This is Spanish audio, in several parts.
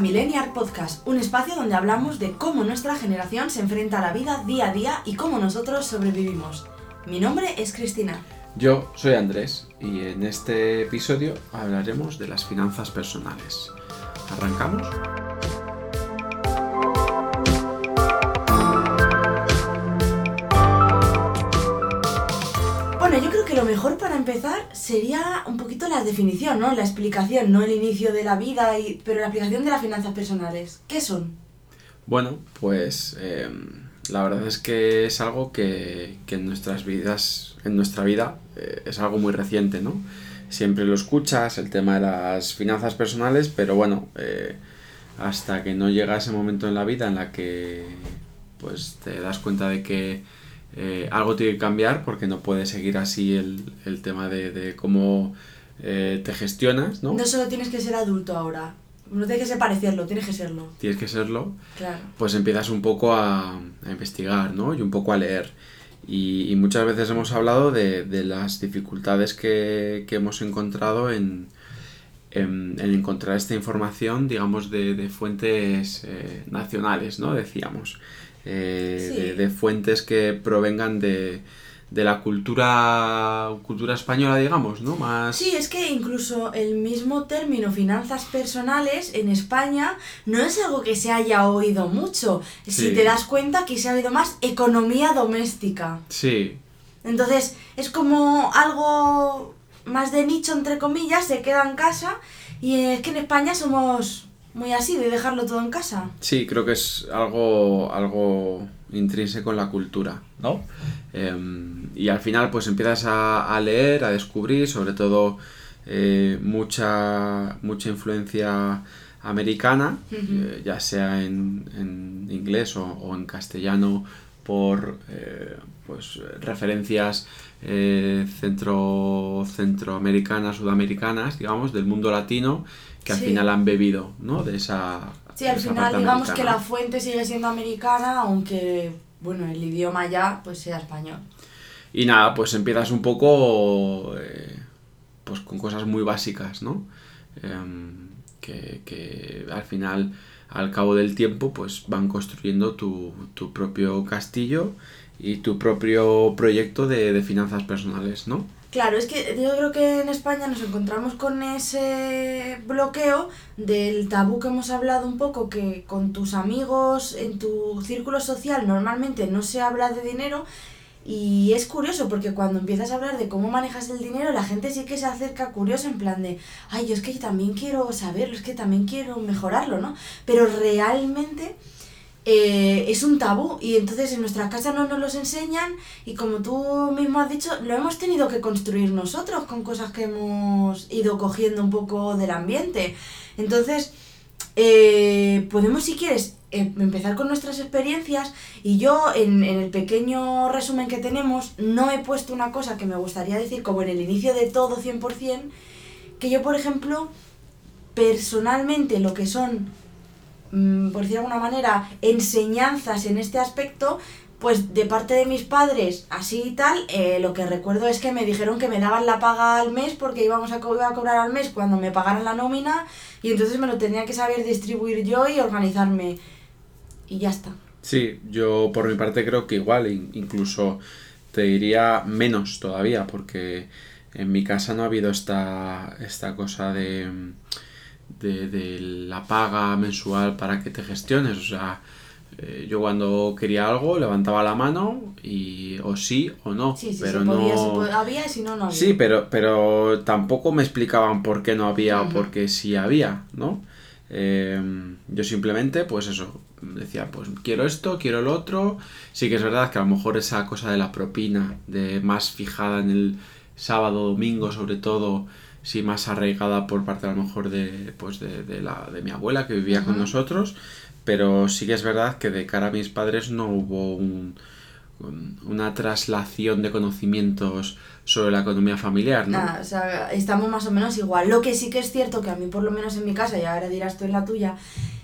Millennial Podcast, un espacio donde hablamos de cómo nuestra generación se enfrenta a la vida día a día y cómo nosotros sobrevivimos. Mi nombre es Cristina. Yo soy Andrés y en este episodio hablaremos de las finanzas personales. ¿Arrancamos? Lo mejor para empezar sería un poquito la definición, ¿no? La explicación, no el inicio de la vida, y, pero la explicación de las finanzas personales. ¿Qué son? Bueno, pues eh, la verdad es que es algo que, que en nuestras vidas, en nuestra vida, eh, es algo muy reciente, ¿no? Siempre lo escuchas, el tema de las finanzas personales, pero bueno, eh, hasta que no llega ese momento en la vida en la que pues te das cuenta de que eh, algo tiene que cambiar porque no puede seguir así el, el tema de, de cómo eh, te gestionas, ¿no? No solo tienes que ser adulto ahora, no tienes que ser parecerlo, tienes que serlo. Tienes que serlo, Claro. pues empiezas un poco a, a investigar, ¿no? Y un poco a leer. Y, y muchas veces hemos hablado de, de las dificultades que, que hemos encontrado en, en, en encontrar esta información, digamos, de, de fuentes eh, nacionales, ¿no? Decíamos. Eh, Sí. de, de fuentes que provengan de, de la cultura, cultura española, digamos, ¿no? Más... Sí, es que incluso el mismo término finanzas personales en España no es algo que se haya oído mucho. Si Sí. te das cuenta que se ha oído más economía doméstica. Sí, Entonces es como algo más de nicho, entre comillas, se queda en casa y es que en España somos muy así, de dejarlo todo en casa. Sí, creo que es algo, algo intrínseco en la cultura, ¿no? Em, y al final pues empiezas a, a leer, a descubrir, sobre todo eh, mucha, mucha influencia americana, eh, ya sea en, en inglés o, o en castellano por eh, pues, referencias centro, centroamericanas, sudamericanas, digamos, del mundo latino, que al Sí. final han bebido, ¿no? De esa... Sí, al esa final digamos que la fuente sigue siendo americana, aunque, bueno, el idioma ya pues sea español. Y nada, pues empiezas un poco eh, pues con cosas muy básicas, ¿no? Em, que, que al final, al cabo del tiempo, pues van construyendo tu, tu propio castillo y tu propio proyecto de, de finanzas personales, ¿no? Claro, es que yo creo que en España nos encontramos con ese bloqueo del tabú que hemos hablado un poco, que con tus amigos, en tu círculo social, normalmente no se habla de dinero. Y es curioso porque cuando empiezas a hablar de cómo manejas el dinero, la gente sí que se acerca curiosa en plan de, ay, yo es que también quiero saberlo, es que también quiero mejorarlo, ¿no? Pero realmente eh, es un tabú y entonces en nuestra casa no nos los enseñan y como tú mismo has dicho, lo hemos tenido que construir nosotros con cosas que hemos ido cogiendo un poco del ambiente. Entonces, eh, podemos si quieres em- empezar con nuestras experiencias y yo en, en el pequeño resumen que tenemos no he puesto una cosa que me gustaría decir como en el inicio de todo 100%, que yo por ejemplo personalmente lo que son por decir de alguna manera, enseñanzas en este aspecto, pues de parte de mis padres, así y tal, eh, lo que recuerdo es que me dijeron que me daban la paga al mes porque íbamos a, a cobrar al mes cuando me pagaran la nómina y entonces me lo tenía que saber distribuir yo y organizarme. Y ya está. Sí, yo por mi parte creo que igual, in- incluso te diría menos todavía, porque en mi casa no ha habido esta, esta cosa de, de, de la paga mensual para que te gestiones. O sea, eh, yo cuando quería algo levantaba la mano y o sí o no, Sí, sí, pero se podía, no... se había, si no, no había. Sí, pero, pero tampoco me explicaban por qué no había o por qué sí había, ¿no? Eh, yo simplemente, pues eso, decía, pues quiero esto, quiero lo otro. Sí que es verdad que a lo mejor esa cosa de la propina, de más fijada en el sábado, domingo, sobre todo, sí más arraigada por parte a lo mejor de, pues de, de la, de mi abuela que vivía con nosotros. Pero sí que es verdad que de cara a mis padres no hubo un, un- una traslación de conocimientos sobre la economía familiar, ¿no? Nada, o sea, estamos más o menos igual. Lo que sí que es cierto que a mí, por lo menos en mi casa, y ahora dirás tú en la tuya,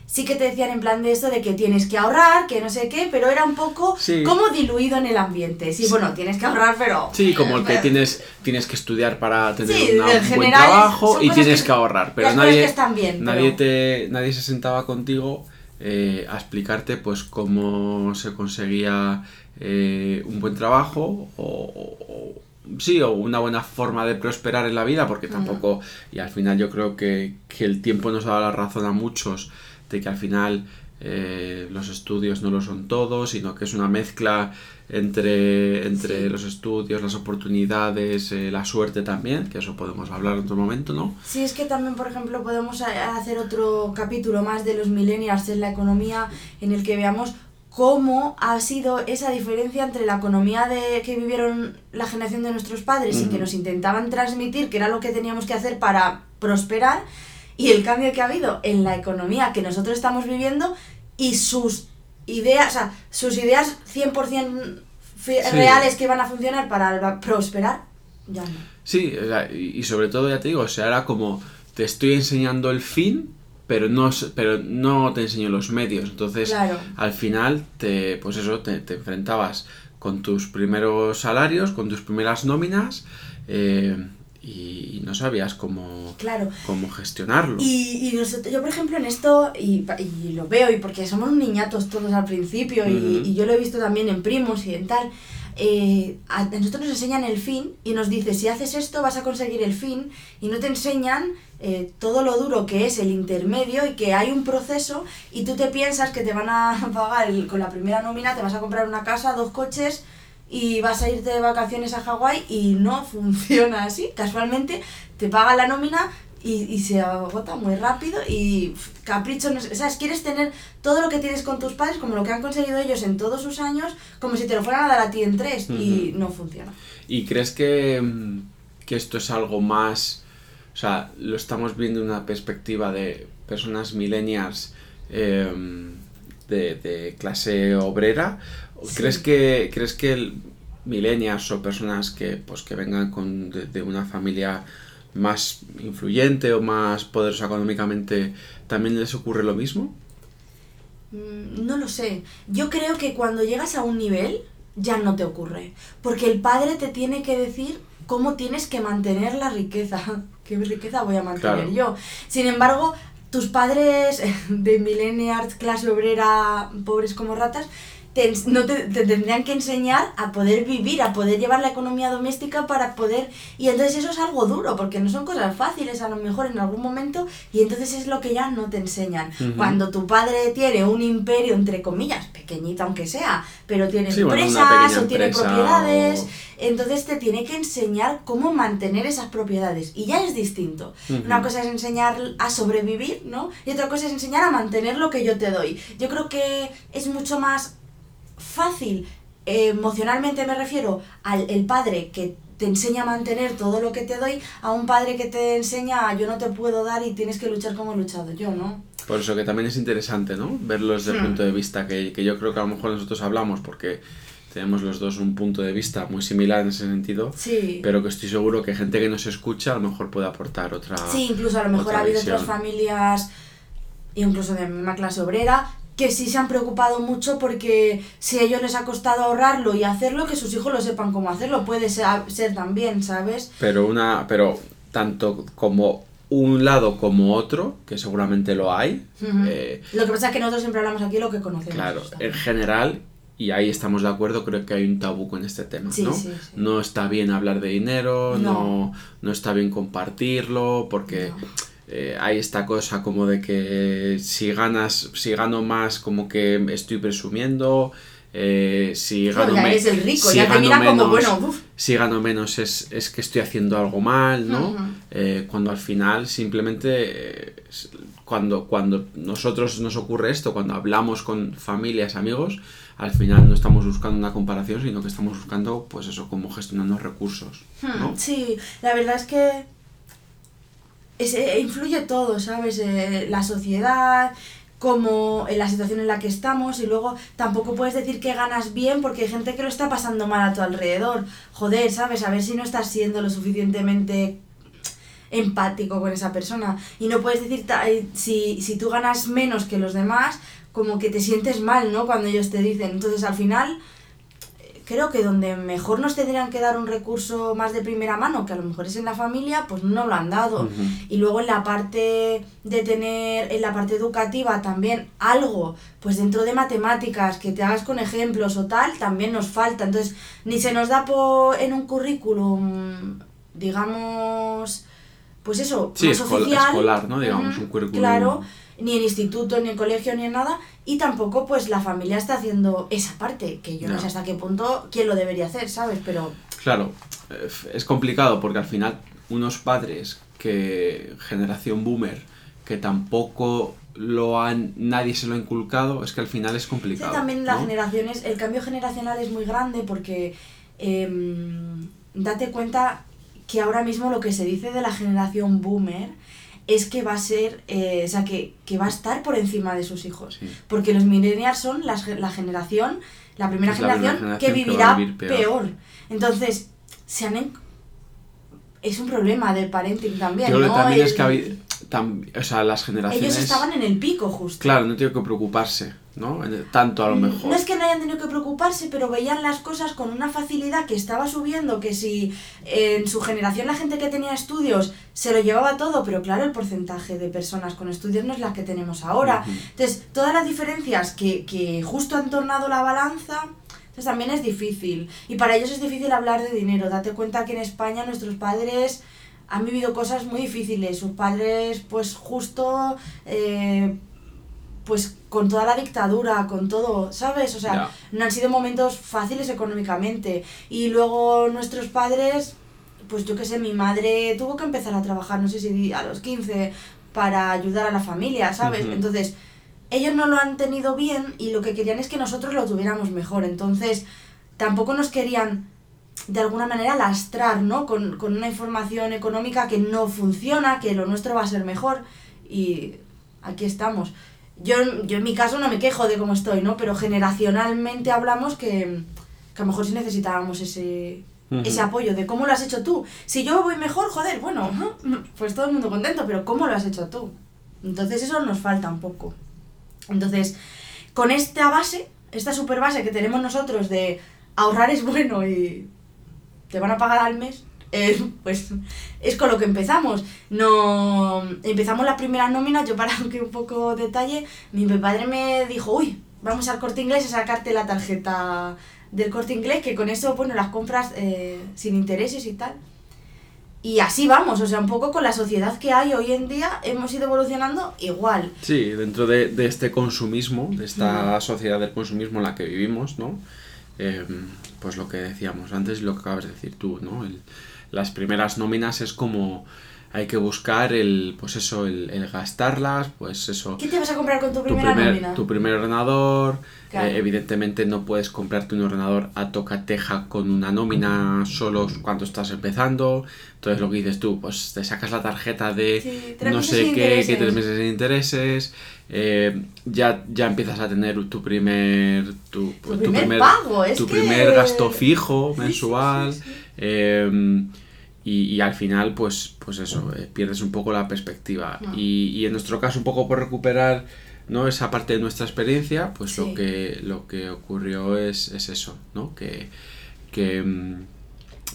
sí que te decían en plan de esto de que tienes que ahorrar, que no sé qué, pero era un poco como diluido en el ambiente. Sí, bueno, tienes que ahorrar, pero... Sí, como el que tienes, tienes que estudiar para tener un buen trabajo y tienes que, ahorrar, pero nadie, nadie, te, nadie se sentaba contigo eh, a explicarte pues cómo se conseguía eh, un buen trabajo o, sí, o una buena forma de prosperar en la vida, porque tampoco, y al final yo creo que, que el tiempo nos da la razón a muchos de que al final eh, los estudios no lo son todo, sino que es una mezcla entre, entre los estudios, las oportunidades, eh, la suerte también, que eso podemos hablar en otro momento, ¿no? Sí, es que también, por ejemplo, podemos hacer otro capítulo más de los millennials en la economía en el que veamos cómo ha sido esa diferencia entre la economía de que vivieron la generación de nuestros padres y que nos intentaban transmitir que era lo que teníamos que hacer para prosperar y el cambio que ha habido en la economía que nosotros estamos viviendo y sus ideas, o sea, sus ideas 100% reales que van a funcionar para prosperar, ya no. Sí, y sobre todo ya te digo, o sea, era como te estoy enseñando el fin, pero no, pero no te enseño los medios. Entonces, al final, te, pues eso, te, te, enfrentabas con tus primeros salarios, con tus primeras nóminas, eh, y no sabías cómo, cómo gestionarlo. Y, y yo, por ejemplo, en esto, y, y, lo veo, y porque somos niñatos todos al principio, y, y, yo lo he visto también en primos y en tal, eh, a, nosotros nos enseñan el fin y nos dice, si haces esto vas a conseguir el fin, y no te enseñan eh, todo lo duro que es el intermedio y que hay un proceso y tú te piensas que te van a pagar con la primera nómina, te vas a comprar una casa, dos coches y vas a irte de vacaciones a Hawái y no funciona así. Casualmente te paga la nómina y, y se agota muy rápido y capricho, no sé, ¿sabes? Quieres tener todo lo que tienes con tus padres, como lo que han conseguido ellos en todos sus años, como si te lo fueran a dar a ti en tres y no funciona. ¿Y crees que, que esto es algo más, o sea, lo estamos viendo en una perspectiva de personas millennials em, de, de clase obrera? ¿Crees que, ¿crees que millennials o personas que, pues, que vengan con, de, una familia más influyente o más poderosa económicamente, también les ocurre lo mismo? Mm, no lo sé. Yo creo que cuando llegas a un nivel ya no te ocurre. Porque el padre te tiene que decir cómo tienes que mantener la riqueza. ¿Qué riqueza voy a mantener yo? Sin embargo, tus padres de millennials, clase obrera, pobres como ratas, te, no te, tendrían que enseñar a poder vivir, a poder llevar la economía doméstica para poder... Y entonces eso es algo duro, porque no son cosas fáciles a lo mejor en algún momento, y entonces es lo que ya no te enseñan. Cuando tu padre tiene un imperio, entre comillas, pequeñita aunque sea, pero tiene empresas o tiene propiedades, entonces te tiene que enseñar cómo mantener esas propiedades. Y ya es distinto. Una cosa es enseñar a sobrevivir, ¿no? Y otra cosa es enseñar a mantener lo que yo te doy. Yo creo que es mucho más fácil, eh, emocionalmente me refiero al el padre que te enseña a mantener todo lo que te doy, a un padre que te enseña yo no te puedo dar y tienes que luchar como he luchado yo, ¿no? Por eso que también es interesante, ¿no? Verlo desde el hmm. punto de vista que, que yo creo que a lo mejor nosotros hablamos porque tenemos los dos un punto de vista muy similar en ese sentido, sí. pero que estoy seguro que gente que nos escucha a lo mejor puede aportar otra. Sí, incluso a lo mejor ha habido otras familias, incluso de misma clase obrera, que sí se han preocupado mucho porque si a ellos les ha costado ahorrarlo y hacerlo, que sus hijos lo sepan cómo hacerlo, puede ser, ser también, ¿sabes? Pero una, pero tanto como un lado como otro, que seguramente lo hay. Eh, lo que pasa es que nosotros siempre hablamos aquí lo que conocemos. Claro, en general, y ahí estamos de acuerdo, creo que hay un tabú con este tema, ¿no? No está bien hablar de dinero, no, no, está bien compartirlo, porque eh, hay esta cosa como de que si ganas, si gano más, como que estoy presumiendo. Eh, si gano menos. si gano Si gano menos es, es, que estoy haciendo algo mal, ¿no? Eh, cuando al final simplemente. cuando, cuando nosotros nos ocurre esto, cuando hablamos con familias, amigos, al final no estamos buscando una comparación, sino que estamos buscando, pues eso, cómo gestionando recursos. ¿no? Hmm, sí, la verdad es que influye todo, ¿sabes? Eh, la sociedad, como en la situación en la que estamos y luego tampoco puedes decir que ganas bien porque hay gente que lo está pasando mal a tu alrededor. Joder, ¿sabes? A ver si no estás siendo lo suficientemente empático con esa persona. Y no puedes decir, eh, si, si tú ganas menos que los demás, como que te sientes mal, ¿no? Cuando ellos te dicen. Entonces, al final, creo que donde mejor nos tendrían que dar un recurso más de primera mano, que a lo mejor es en la familia, pues no lo han dado. Y luego en la parte de tener, en la parte educativa también algo, pues dentro de matemáticas, que te hagas con ejemplos o tal, también nos falta. Entonces, ni se nos da por, en un currículum, digamos, pues eso, sí, más oficial. escolar, ¿no? Digamos, un currículum. Claro ni en instituto, ni en colegio, ni en nada, y tampoco pues la familia está haciendo esa parte, que yo no, sé hasta qué punto quién lo debería hacer, ¿sabes? Pero... Claro, es complicado porque al final unos padres que generación boomer que tampoco lo han nadie se lo ha inculcado es que al final es complicado sí, también las generaciones el cambio generacional es muy grande porque em, date cuenta que ahora mismo lo que se dice de la generación boomer es que va a ser, eh, o sea, que, va a estar por encima de sus hijos. Porque los millennials son la generación, la primera, generación, que vivirá peor. Entonces, se han... Es un problema del parenting también, ¿no? también es que o sea, las generaciones... Ellos estaban en el pico, justo. Claro, no tienen que preocuparse, ¿no? Tanto a lo mm, mejor. No es que no hayan tenido que preocuparse, pero veían las cosas con una facilidad que estaba subiendo, que si en su generación la gente que tenía estudios se lo llevaba todo, pero claro, el porcentaje de personas con estudios no es la que tenemos ahora. Entonces, todas las diferencias que, que justo han tornado la balanza... Entonces también es difícil. Y para ellos es difícil hablar de dinero. Date cuenta que en España nuestros padres han vivido cosas muy difíciles. Sus padres, pues justo, eh, pues con toda la dictadura, con todo, ¿sabes? O sea, no han sido momentos fáciles económicamente. Y luego nuestros padres, pues yo qué sé, mi madre tuvo que empezar a trabajar, no sé si a los 15, para ayudar a la familia, ¿sabes? Entonces, ellos no lo han tenido bien y lo que querían es que nosotros lo tuviéramos mejor. Entonces, tampoco nos querían de alguna manera lastrar, ¿no? Con, una información económica que no funciona, que lo nuestro va a ser mejor y aquí estamos. Yo, yo en mi caso no me quejo de cómo estoy, ¿no? Pero generacionalmente hablamos que, a lo mejor sí necesitábamos ese, ese apoyo de cómo lo has hecho tú. Si yo voy mejor, joder, bueno, pues todo el mundo contento, pero ¿cómo lo has hecho tú? Entonces eso nos falta un poco. Entonces, con esta base, esta super base que tenemos nosotros de ahorrar es bueno y te van a pagar al mes, eh, pues es con lo que empezamos. No empezamos la primera nómina, yo para que un poco detalle, mi padre me dijo, uy, vamos al corte inglés a sacarte la tarjeta del corte inglés, que con eso, bueno, las compras eh, sin intereses y tal. Y así vamos, o sea, un poco con la sociedad que hay hoy en día, hemos ido evolucionando igual. Sí, dentro de, de este consumismo, de esta sociedad del consumismo en la que vivimos, ¿no? Em, pues lo que decíamos antes y lo que acabas de decir tú, ¿no? El, las primeras nóminas es como hay que buscar el, pues eso, el, gastarlas, pues eso. ¿Qué te vas a comprar con tu primera tu primer, nómina? Tu primer ordenador, eh, evidentemente no puedes comprarte un ordenador a tocateja con una nómina solo cuando estás empezando, entonces lo que dices tú, pues te sacas la tarjeta de no sé qué, que tres meses de intereses, eh, ya, ya empiezas a tener tu primer tu, tu, primer, pago, es tu primer gasto fijo mensual. em, y, y, al final pues pues eso eh, pierdes un poco la perspectiva. Y, y, en nuestro caso un poco por recuperar no esa parte de nuestra experiencia pues lo que lo que ocurrió es, es eso no que, que em,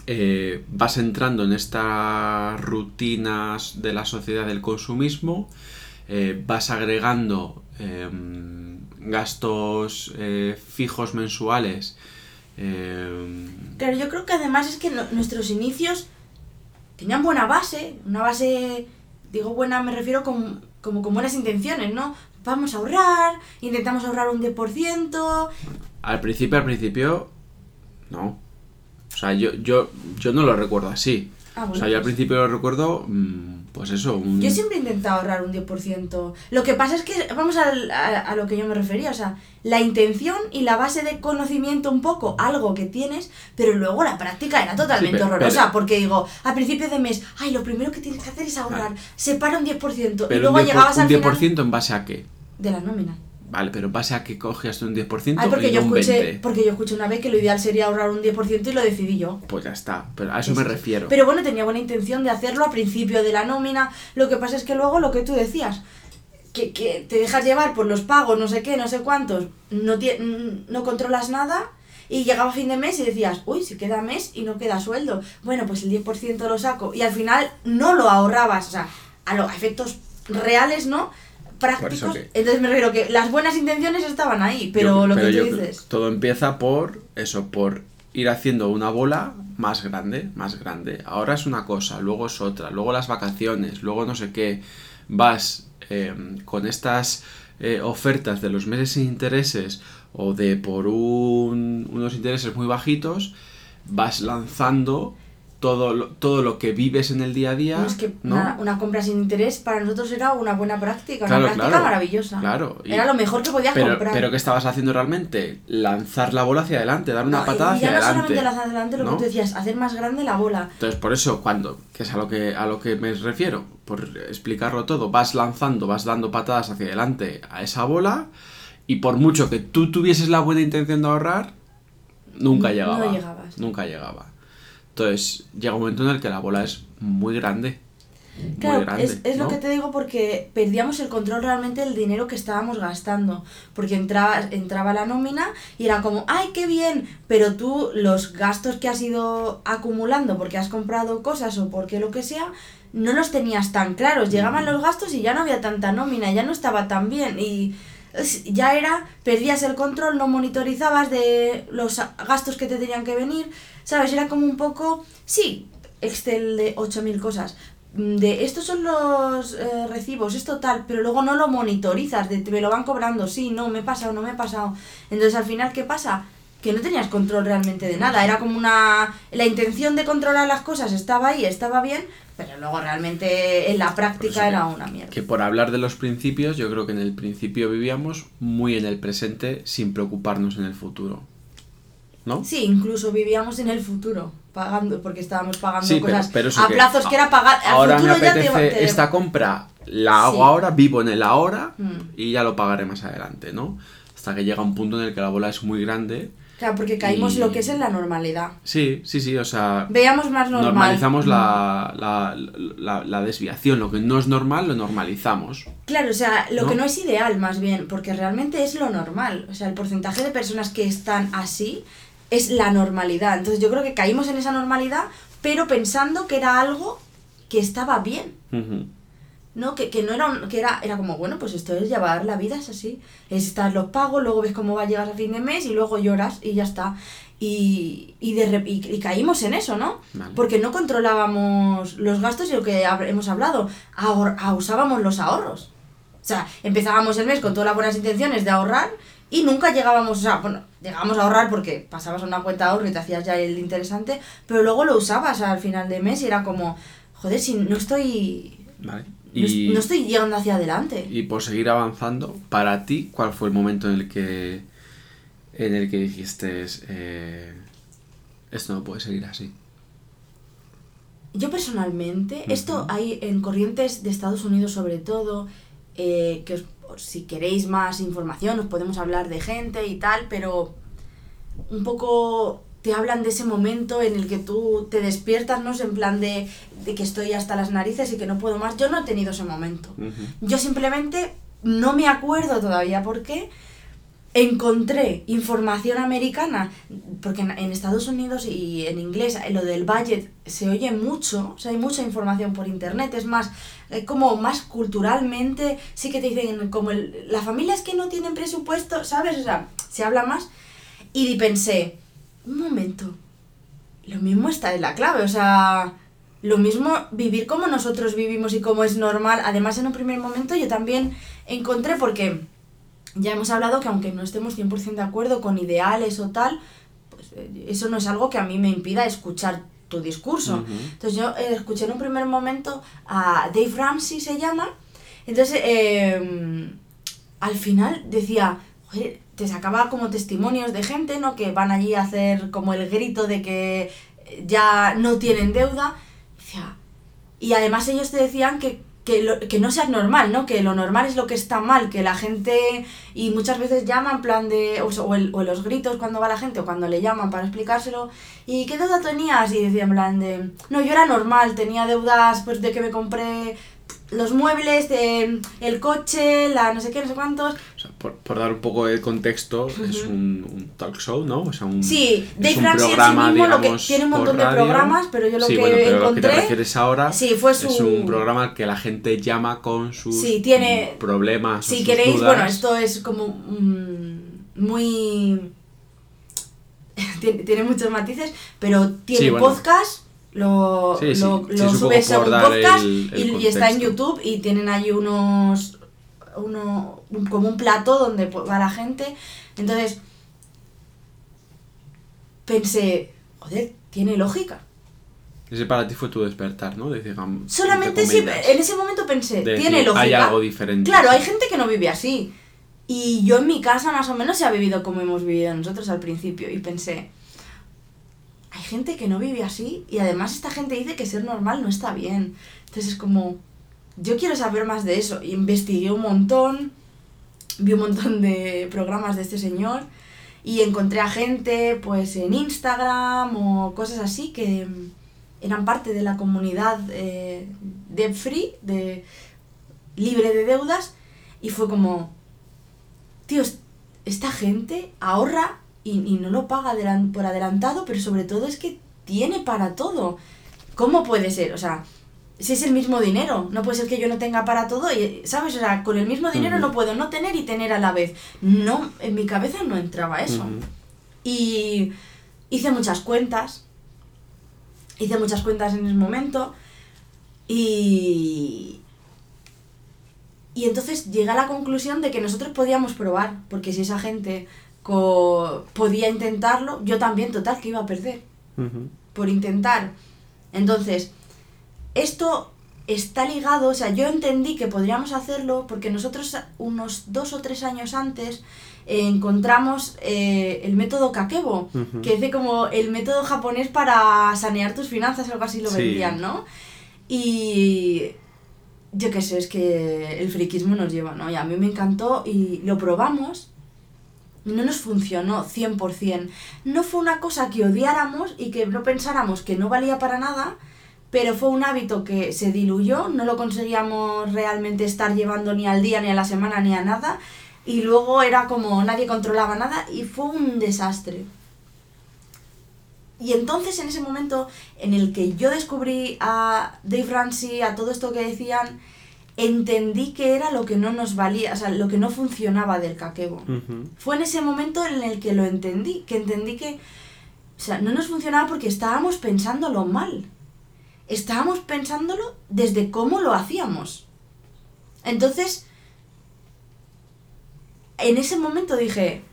eh, vas entrando en estas rutinas de la sociedad del consumismo eh, vas agregando em, gastos fijos mensuales. Em, claro, yo creo que además es que nuestros inicios tenían buena base, una base, digo buena, me refiero con, como con buenas intenciones, ¿no? Vamos a ahorrar, intentamos ahorrar un 10%. Al principio, al principio, no. O sea, yo, yo, yo no lo recuerdo así. Ah, o sea, yo al pues principio lo recuerdo, mm, pues eso. Yo siempre he intentado ahorrar un 10%. Lo que pasa es que, vamos a, a, lo que yo me refería, o sea, la intención y la base de conocimiento un poco, algo que tienes, pero luego la práctica era totalmente horrorosa, porque digo, a principio de mes, ay, lo primero que tienes que hacer es ahorrar, separa un 10%, y luego llegabas al ¿Un 10% en base a qué? De la nómina. Vale, pero en base a que cogías un 10% Ay, porque, y yo un escuché, 20%. porque yo escuché una vez que lo ideal sería ahorrar un 10% y lo decidí yo. Pues ya está, pero a eso me refiero. Pero bueno, tenía buena intención de hacerlo a principio de la nómina. Lo que pasa es que luego lo que tú decías, que, que te dejas llevar por los pagos, no sé qué, no sé cuántos, no, no controlas nada. Y llegaba fin de mes y decías, uy, si queda mes y no queda sueldo. Bueno, pues el 10% lo saco. Y al final no lo ahorrabas. O sea, a los efectos reales, ¿no? Prácticos. que- Entonces me refiero que las buenas intenciones estaban ahí. Pero Yo- lo que tú dices. Todo empieza por eso, por ir haciendo una bola más grande, más grande. Ahora es una cosa, luego es otra, luego las vacaciones, luego no sé qué. Vas eh, con estas eh, ofertas de los meses sin intereses o de por un- unos intereses muy bajitos, vas lanzando todo lo, todo lo que vives en el día a día. No, es que ¿no? una, una compra sin interés para nosotros era una buena práctica, Claro, una práctica claro, maravillosa. claro, y- Era lo mejor que podías Pero, comprar. pero ¿qué estabas haciendo realmente? Lanzar la bola hacia adelante, dar una No, patada y hacia no adelante. solamente lo que tú decías, hacer más grande la bola. Entonces, por eso, cuando, que es a lo que, a lo que me refiero, por explicarlo todo, vas lanzando, vas dando patadas hacia adelante a esa bola, y por mucho que tú tuvieses la buena intención de ahorrar, nunca llegaba. llegabas. Nunca llegaba. Entonces, llega un momento en el que la bola es muy grande. Muy Claro, grande. es, es lo que te digo porque perdíamos el control realmente del dinero que estábamos gastando. Porque entraba, entraba la nómina y era como, ¡ay, qué bien! Pero tú los gastos que has ido acumulando porque has comprado cosas o porque lo que sea, no los tenías tan claros. Llegaban los gastos y ya no había tanta nómina, ya no estaba tan bien. Y ya era, perdías el control, no monitorizabas de los gastos que te tenían que venir. ¿Sabes? Era como un poco, sí, Excel de 8.000 cosas. mm, De estos son los eh, recibos, esto tal, pero luego no lo monitorizas, de te me lo van cobrando, sí, no, me he pasado, no me he pasado. Entonces al final, ¿qué pasa? Que no tenías control realmente de nada, era como una... La intención de controlar las cosas estaba ahí, estaba bien, pero luego realmente en la práctica era que- una mierda. Que por hablar de los principios, yo creo que en el principio vivíamos muy en el presente sin preocuparnos en el futuro. ¿No? Sí, incluso vivíamos en el futuro, pagando, porque estábamos pagando Sí, cosas pero a que plazos que era pagar. Ahora me futuro ya te- apetece te- esta compra, la hago Sí. ahora, vivo en el ahora Mm. y ya lo pagaré más adelante, ¿no? Hasta que llega un punto en el que la bola es muy grande. Claro, porque caímos Y- lo que es en la normalidad. Sí, sí, sí, o sea, Veíamos más normal. normalizamos Mm. la, la, la, la desviación. Lo que no es normal lo normalizamos. Claro, o sea, lo ¿No? que no es ideal más bien, porque realmente es lo normal. O sea, el porcentaje de personas que están así es la normalidad. Entonces yo creo que caímos en esa normalidad, pero pensando que era algo que estaba bien. ¿no? Que, que no era, un- que era, era como, bueno, pues esto es llevar la vida, es así. Es estar los pagos, luego ves cómo va a llegar a fin de mes y luego lloras y ya está. Y, y, de y, y caímos en eso, ¿no? Vale. Porque no controlábamos los gastos y lo que hemos hablado, ahor- ah, usábamos los ahorros. O sea, empezábamos el mes con todas las buenas intenciones de ahorrar y nunca llegábamos, o sea, bueno, llegábamos a ahorrar porque pasabas a una cuenta de ahorro y te hacías ya el interesante, pero luego lo usabas al final de mes y era como, joder, si no estoy Vale. Y, no estoy llegando hacia adelante. y por seguir avanzando, para ti, ¿cuál fue el momento en el que en el que dijiste eh, esto no puede seguir así? Yo personalmente, esto hay en corrientes de Estados Unidos sobre todo, eh, que os- si queréis más información os podemos hablar de gente y tal, pero un poco te hablan de ese momento en el que tú te despiertas, ¿no? En plan de, de que estoy hasta las narices y que no puedo más. Yo no he tenido ese momento. Yo simplemente no me acuerdo todavía por qué encontré información americana, porque en, en Estados Unidos y en inglés lo del budget se oye mucho, o sea, hay mucha información por internet, es más, eh, como más culturalmente, sí que te dicen como el, las familias que no tienen presupuesto, ¿sabes? O sea, se habla más. Y pensé, un momento, lo mismo está en la clave, o sea, lo mismo vivir como nosotros vivimos y como es normal. Además, en un primer momento yo también encontré, porque ya hemos hablado que aunque no estemos 100% de acuerdo con ideales o tal, pues eh, eso no es algo que a mí me impida escuchar tu discurso. Entonces yo eh, escuché en un primer momento a Dave Ramsey se llama, entonces eh, al final decía, "Joder", te sacaba como testimonios de gente, ¿no? Que van allí a hacer como el grito de que ya no tienen deuda. Decía, y además ellos te decían que que, lo- que no seas normal, ¿no? Que lo normal es lo que está mal, que la gente, y muchas veces llama en plan de, o, o el- o los gritos cuando va la gente, o cuando le llaman para explicárselo, ¿y qué deuda tenías? Y decía en plan de, no, yo era normal, tenía deudas pues de que me compré los muebles, de, el coche, la no sé qué, no sé cuántos. O sea, por, por dar un poco de contexto, es un, un talk show, ¿no? O sea, un, Sí, Dave Ramsey en sí programa, mismo lo que tiene un montón de programas, pero yo lo sí, que bueno, pero lo que encontré te refieres ahora sí, fue su- es un programa que la gente llama con sus Sí, tiene- problemas Si sus queréis, dudas. bueno, esto es como mm, muy... tiene, tiene muchos matices, pero tiene bueno. podcast, lo, Sí, sí, lo, sí, lo es un podcast el- el y, y está en. YouTube y tienen ahí unos... Uno, un- como un plato donde va la gente. Entonces, pensé, joder, tiene lógica. Ese para ti fue tu despertar, ¿no? De, digamos, Solamente comillas, en ese momento pensé, de tiene lógica. Hay algo diferente. Claro, hay gente que no vive así. Y yo en mi casa más o menos se ha vivido como hemos vivido nosotros al principio. Y pensé, hay gente que no vive así y además esta gente dice que ser normal no está bien. Entonces es como, yo quiero saber más de eso. Investigué un montón, vi un montón de programas de este señor y encontré a gente pues en Instagram o cosas así que eran parte de la comunidad eh, debt free, de libre de deudas y fue como, tío, es- esta gente ahorra y, y no lo paga por adelantado, pero sobre todo es que tiene para todo. ¿Cómo puede ser? O sea, si es el mismo dinero, no puede ser que yo no tenga para todo y, ¿sabes? O sea, con el mismo dinero no puedo no tener y tener a la vez. No, en mi cabeza no entraba eso. Y hice muchas cuentas. Hice muchas cuentas en ese momento. Y. Y entonces llegué a la conclusión de que nosotros podíamos probar. Porque si esa gente podía intentarlo, yo también, total, que iba a perder. Ujú. Por intentar. Entonces, esto está ligado, o sea, yo entendí que podríamos hacerlo porque nosotros unos dos o tres años antes eh, encontramos eh, el método Kakebo, Ujú. que es como el método japonés para sanear tus finanzas, algo así lo Sí. vendían, ¿no? Y yo qué sé, es que el friquismo nos lleva, ¿no? Y a mí me encantó y lo probamos. No nos funcionó 100%. No fue una cosa que odiáramos y que no pensáramos que no valía para nada, pero fue un hábito que se diluyó, no lo conseguíamos realmente estar llevando ni al día, ni a la semana, ni a nada, y luego era como nadie controlaba nada y fue un desastre. Y entonces en ese momento en el que yo descubrí a Dave Ramsey, a todo esto que decían, entendí que era lo que no nos valía, o sea, lo que no funcionaba del kakebo. Fue en ese momento en el que lo entendí, que entendí que, o sea, no nos funcionaba porque estábamos pensándolo mal. Estábamos pensándolo desde cómo lo hacíamos. Entonces, en ese momento dije,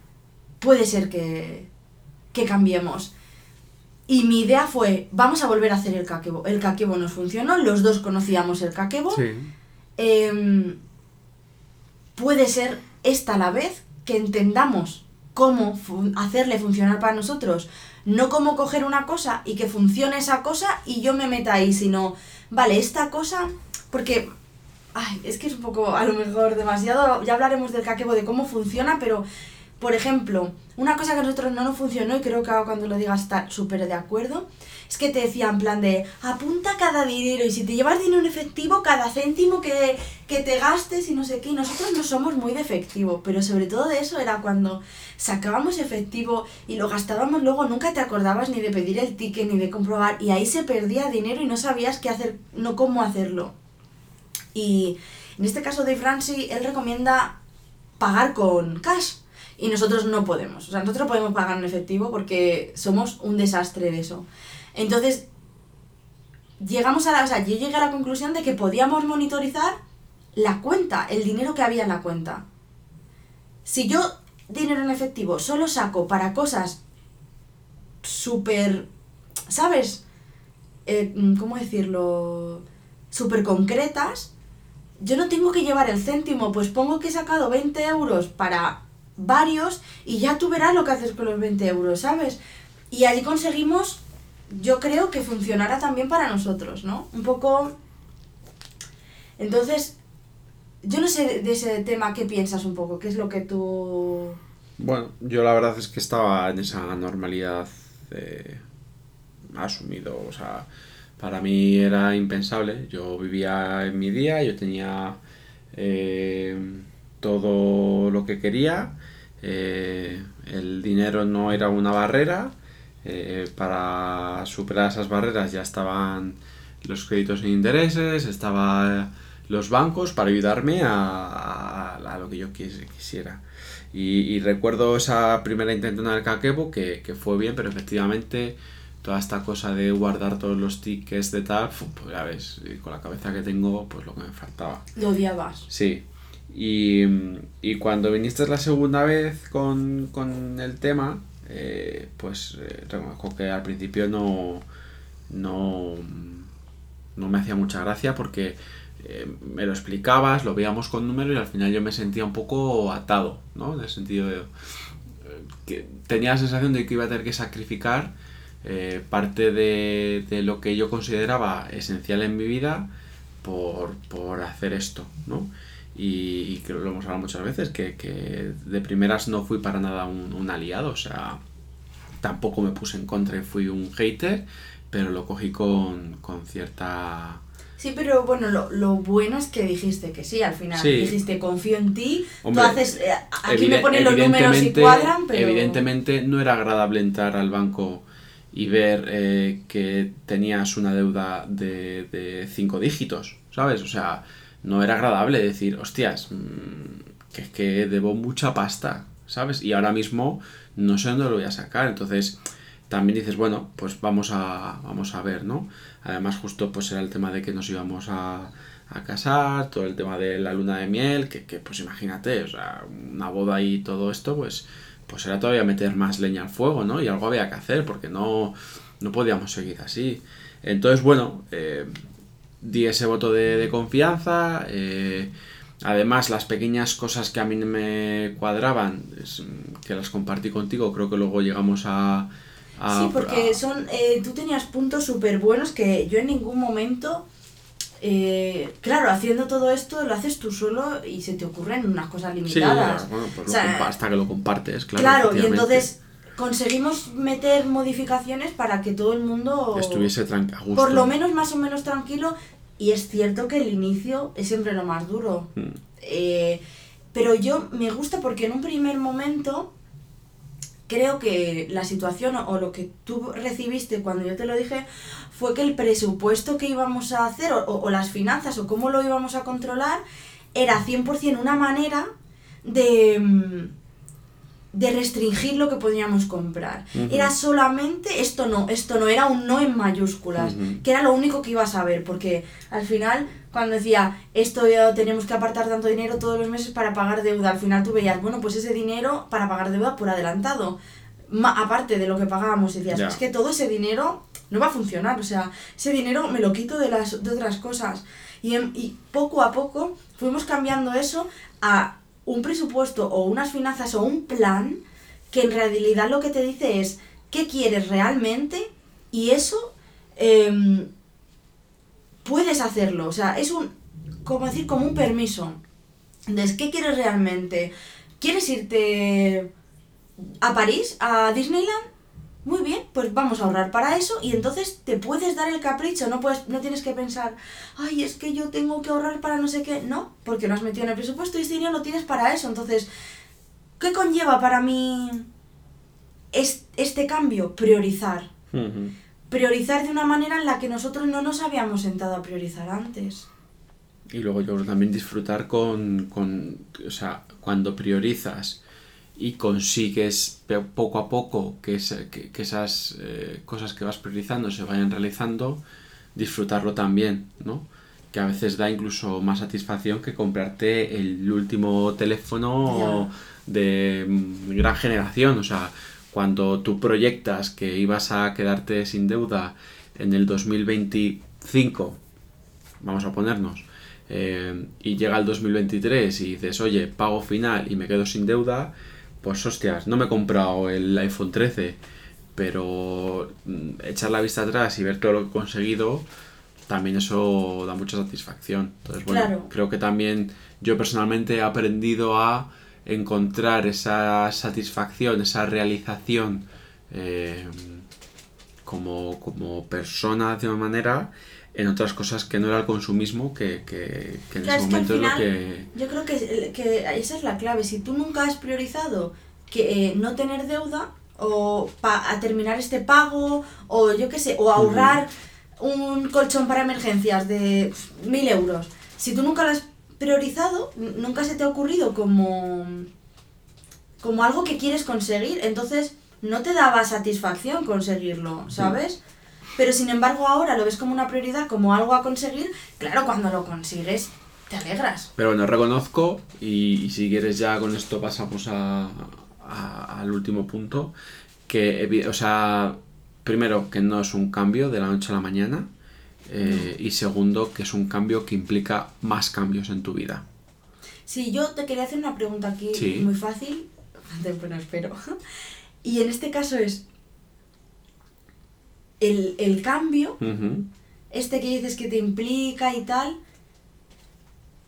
puede ser que, que cambiemos. Y mi idea fue, vamos a volver a hacer el kakebo. El kakebo nos funcionó, los dos conocíamos el kakebo. Sí. Em, puede ser esta la vez que entendamos cómo hacerle funcionar para nosotros. No cómo coger una cosa y que funcione esa cosa y yo me meta ahí, sino, vale, esta cosa, porque, ay, es que es un poco, a lo mejor demasiado, ya hablaremos del kakebo, de cómo funciona, pero, por ejemplo, una cosa que a nosotros no nos funcionó y creo que ahora cuando lo digas está súper de acuerdo, es que te decía en plan de apunta cada dinero y si te llevas dinero en efectivo, cada céntimo que, que te gastes y no sé qué. Y nosotros no somos muy de efectivo, pero sobre todo de eso era cuando sacábamos efectivo y lo gastábamos luego, nunca te acordabas ni de pedir el ticket ni de comprobar y ahí se perdía dinero y no sabías qué hacer, no cómo hacerlo. Y en este caso de Franci, él recomienda pagar con cash. Y nosotros no podemos. O sea, nosotros no podemos pagar en efectivo porque somos un desastre de eso. Entonces, llegamos a la. O sea, yo llegué a la conclusión de que podíamos monitorizar la cuenta, el dinero que había en la cuenta. Si yo dinero en efectivo solo saco para cosas súper. ¿Sabes? Eh, ¿Cómo decirlo? Súper concretas. Yo no tengo que llevar el céntimo, pues pongo que he sacado 20 euros para varios y ya tú verás lo que haces con los 20 euros, ¿sabes? Y allí conseguimos, yo creo que funcionara también para nosotros, ¿no? Un poco Entonces, yo no sé de ese tema qué piensas un poco, qué es lo que tú... Bueno, yo la verdad es que estaba en esa normalidad eh, asumido, o sea, para mí era impensable, yo vivía en mi día, yo tenía eh, todo lo que quería, eh, el dinero no era una barrera, para superar esas barreras ya estaban los créditos sin intereses, estaban los bancos para ayudarme a, a, lo que yo quisiera. Y, recuerdo esa primera intentona del Kakebo que, que fue bien, pero efectivamente toda esta cosa de guardar todos los tickets de tal, pues ya ves, con la cabeza que tengo, pues lo que me faltaba. Lo odiabas. Sí. Y, y cuando viniste la segunda vez con, con el tema, eh, pues eh, reconozco que al principio no, no, no me hacía mucha gracia porque eh, me lo explicabas, lo veíamos con números y al final yo me sentía un poco atado, ¿no? En el sentido de que tenía la sensación de que iba a tener que sacrificar parte de, lo que yo consideraba esencial en mi vida por, hacer esto, ¿no? Y, que lo hemos hablado muchas veces, que, de primeras no fui para nada un, un aliado, o sea, tampoco me puse en contra y fui un hater, pero lo cogí con, con cierta Sí, pero bueno, lo, lo, bueno es que dijiste que sí, al final. Dijiste, confío en ti. tú haces. Eh, aquí me ponen los números y cuadran, pero. Evidentemente no era agradable entrar al banco y ver eh, que tenías una deuda de, de cinco dígitos, ¿sabes? O sea, no era agradable decir, hostias, mm, que es que debo mucha pasta, ¿sabes? Y ahora mismo no sé dónde lo voy a sacar. Entonces, también dices, bueno, pues vamos a, vamos a ver, ¿no? Además, justo pues era el tema de que nos íbamos a, a casar, todo el tema de la luna de miel, que, que, pues imagínate, o sea, una boda y todo esto, pues, pues era todavía meter más leña al fuego, ¿no? Y algo había que hacer, porque no, no podíamos seguir así. Entonces, bueno, eh, di ese voto de, de confianza. Eh, además, las pequeñas cosas que a mí me cuadraban, que las compartí contigo, creo que luego llegamos a sí, porque son, eh, tú tenías puntos súper buenos que yo en ningún momento, eh, claro, haciendo todo esto lo haces tú solo y se te ocurren unas cosas limitadas. Sí, bueno, pues hasta que lo compartes, claro. Claro, y entonces conseguimos meter modificaciones para que todo el mundo estuviese tranquilo. Por lo menos más o menos tranquilo. Y es cierto que el inicio es siempre lo más duro. Hmm. Eh, pero yo me gusta porque en un primer momento creo que la situación o lo que tú recibiste cuando yo te lo dije fue que el presupuesto que íbamos a hacer o, las finanzas o cómo lo íbamos a controlar era 100% una manera de, mm, de restringir lo que podíamos comprar. Era solamente, esto no, esto no, era un no en mayúsculas, que era lo único que ibas a ver, porque al final cuando decía, esto ya tenemos que apartar tanto dinero todos los meses para pagar deuda, al final tú veías, bueno, pues ese dinero para pagar deuda por adelantado, aparte de lo que pagábamos, decías, es que todo ese dinero no va a funcionar, o sea, ese dinero me lo quito de, las, de otras cosas. Y, y poco a poco fuimos cambiando eso a un presupuesto o unas finanzas o un plan que en realidad lo que te dice es qué quieres realmente y eso em, puedes hacerlo. O sea, es un, como decir, como un permiso. Entonces, ¿qué quieres realmente? ¿Quieres irte a París, a Disneyland? Muy bien, pues vamos a ahorrar para eso y entonces te puedes dar el capricho, no, puedes, no tienes que pensar, ay, es que yo tengo que ahorrar para no sé qué, no, porque no has metido en el presupuesto y este dinero lo tienes para eso. Entonces, ¿qué conlleva para mí este cambio? Priorizar. Priorizar de una manera en la que nosotros no nos habíamos sentado a priorizar antes. Y luego yo también disfrutar con, con o sea, cuando priorizas y consigues poco a poco que, esas eh, cosas que vas priorizando se vayan realizando, disfrutarlo también, ¿no? Que a veces da incluso más satisfacción que comprarte el último teléfono de gran generación. O sea, cuando tú proyectas que ibas a quedarte sin deuda en el 2025, vamos a ponernos, eh, y llega el 2023 y dices, oye, pago final y me quedo sin deuda, pues hostias, no me he comprado el iPhone 13, pero mm, echar la vista atrás y ver todo lo que he conseguido, también eso da mucha satisfacción. Entonces, bueno, creo que también yo personalmente he aprendido a encontrar esa satisfacción, esa realización eh, como, como persona de una manera en otras cosas que no era el consumismo que, que, en ese momento es lo que... Yo creo que, que, esa es la clave. Si tú nunca has priorizado que eh, no tener deuda o a terminar este pago o yo qué sé, o ahorrar un colchón para emergencias de mil euros. Si tú nunca lo has priorizado, nunca se te ha ocurrido como, como algo que quieres conseguir, entonces no te daba satisfacción conseguirlo, ¿sabes? Pero sin embargo ahora lo ves como una prioridad, como algo a conseguir, claro, cuando lo consigues te alegras. Pero bueno, reconozco, y, si quieres ya con esto pasamos a, al último punto, que, o sea, primero, que no es un cambio de la noche a la mañana, eh, y segundo, que es un cambio que implica más cambios en tu vida. Sí, yo te quería hacer una pregunta aquí muy fácil, bueno, espero. Y en este caso es, el, cambio, este que dices que te implica y tal,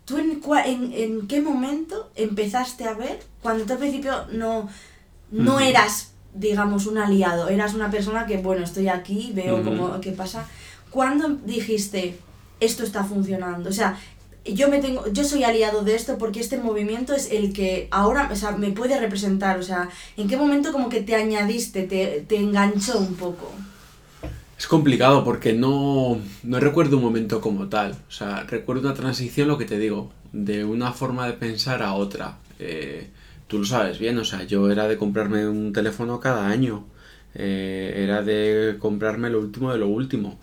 ¿tú en, en, qué momento empezaste a ver, cuando tú al principio no, no eras, digamos, un aliado, eras una persona que, bueno, estoy aquí, veo cómo, qué pasa, ¿cuándo dijiste, esto está funcionando? O sea, yo me tengo yo soy aliado de esto porque este movimiento es el que ahora o sea, me puede representar. O sea en qué momento como que te añadiste te, te enganchó un poco es complicado porque no, no recuerdo un momento como tal. O sea, recuerdo una transición, lo que te digo, de una forma de pensar a otra. Eh, tú lo sabes bien, o sea, yo era de comprarme un teléfono cada año. Eh, era de comprarme lo último de lo último.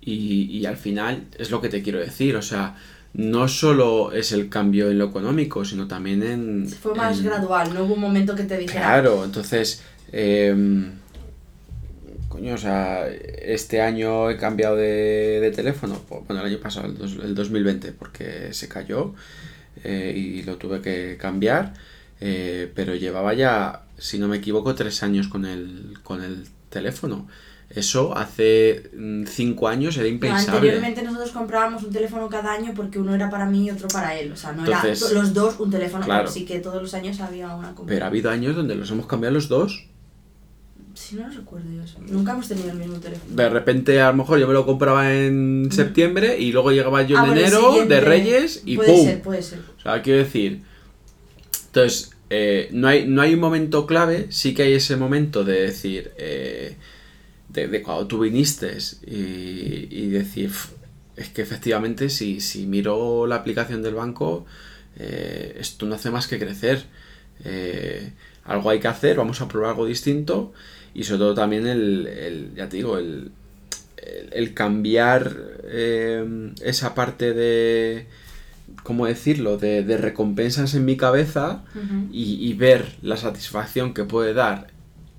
Y, y, al final es lo que te quiero decir, o sea, no solo es el cambio en lo económico, sino también en... Fue más gradual, no hubo un momento que te dijera... Claro, entonces... Eh, coño, o sea, este año he cambiado de, teléfono, bueno, el año pasado, el, 2020, porque se cayó eh, y lo tuve que cambiar, eh, pero llevaba ya, si no me equivoco, tres años con el, con el teléfono. Eso hace mm, cinco años era impensable. anteriormente nosotros comprábamos un teléfono cada año porque uno era para mí y otro para él. O sea, no era los dos un teléfono, claro, así que todos los años había una compra. Pero ha habido años donde los hemos cambiado los dos. Si no recuerdo yo eso. Nunca hemos tenido el mismo teléfono. De repente, a lo mejor yo me lo compraba en mm. septiembre y luego llegaba yo en ah, enero de Reyes y puede Ser, puede ser. O sea, quiero decir. Entonces, eh, no, hay, no hay un momento clave, sí que hay ese momento de decir. Eh, de, cuando tú viniste y, y decir. Es que efectivamente, si, si miro la aplicación del banco, eh, esto no hace más que crecer. Algo hay que hacer, vamos a probar algo distinto y sobre todo también el, ya te digo, el, el, cambiar eh, esa parte de, ¿cómo decirlo?, de, recompensas en mi cabeza y, ver la satisfacción que puede dar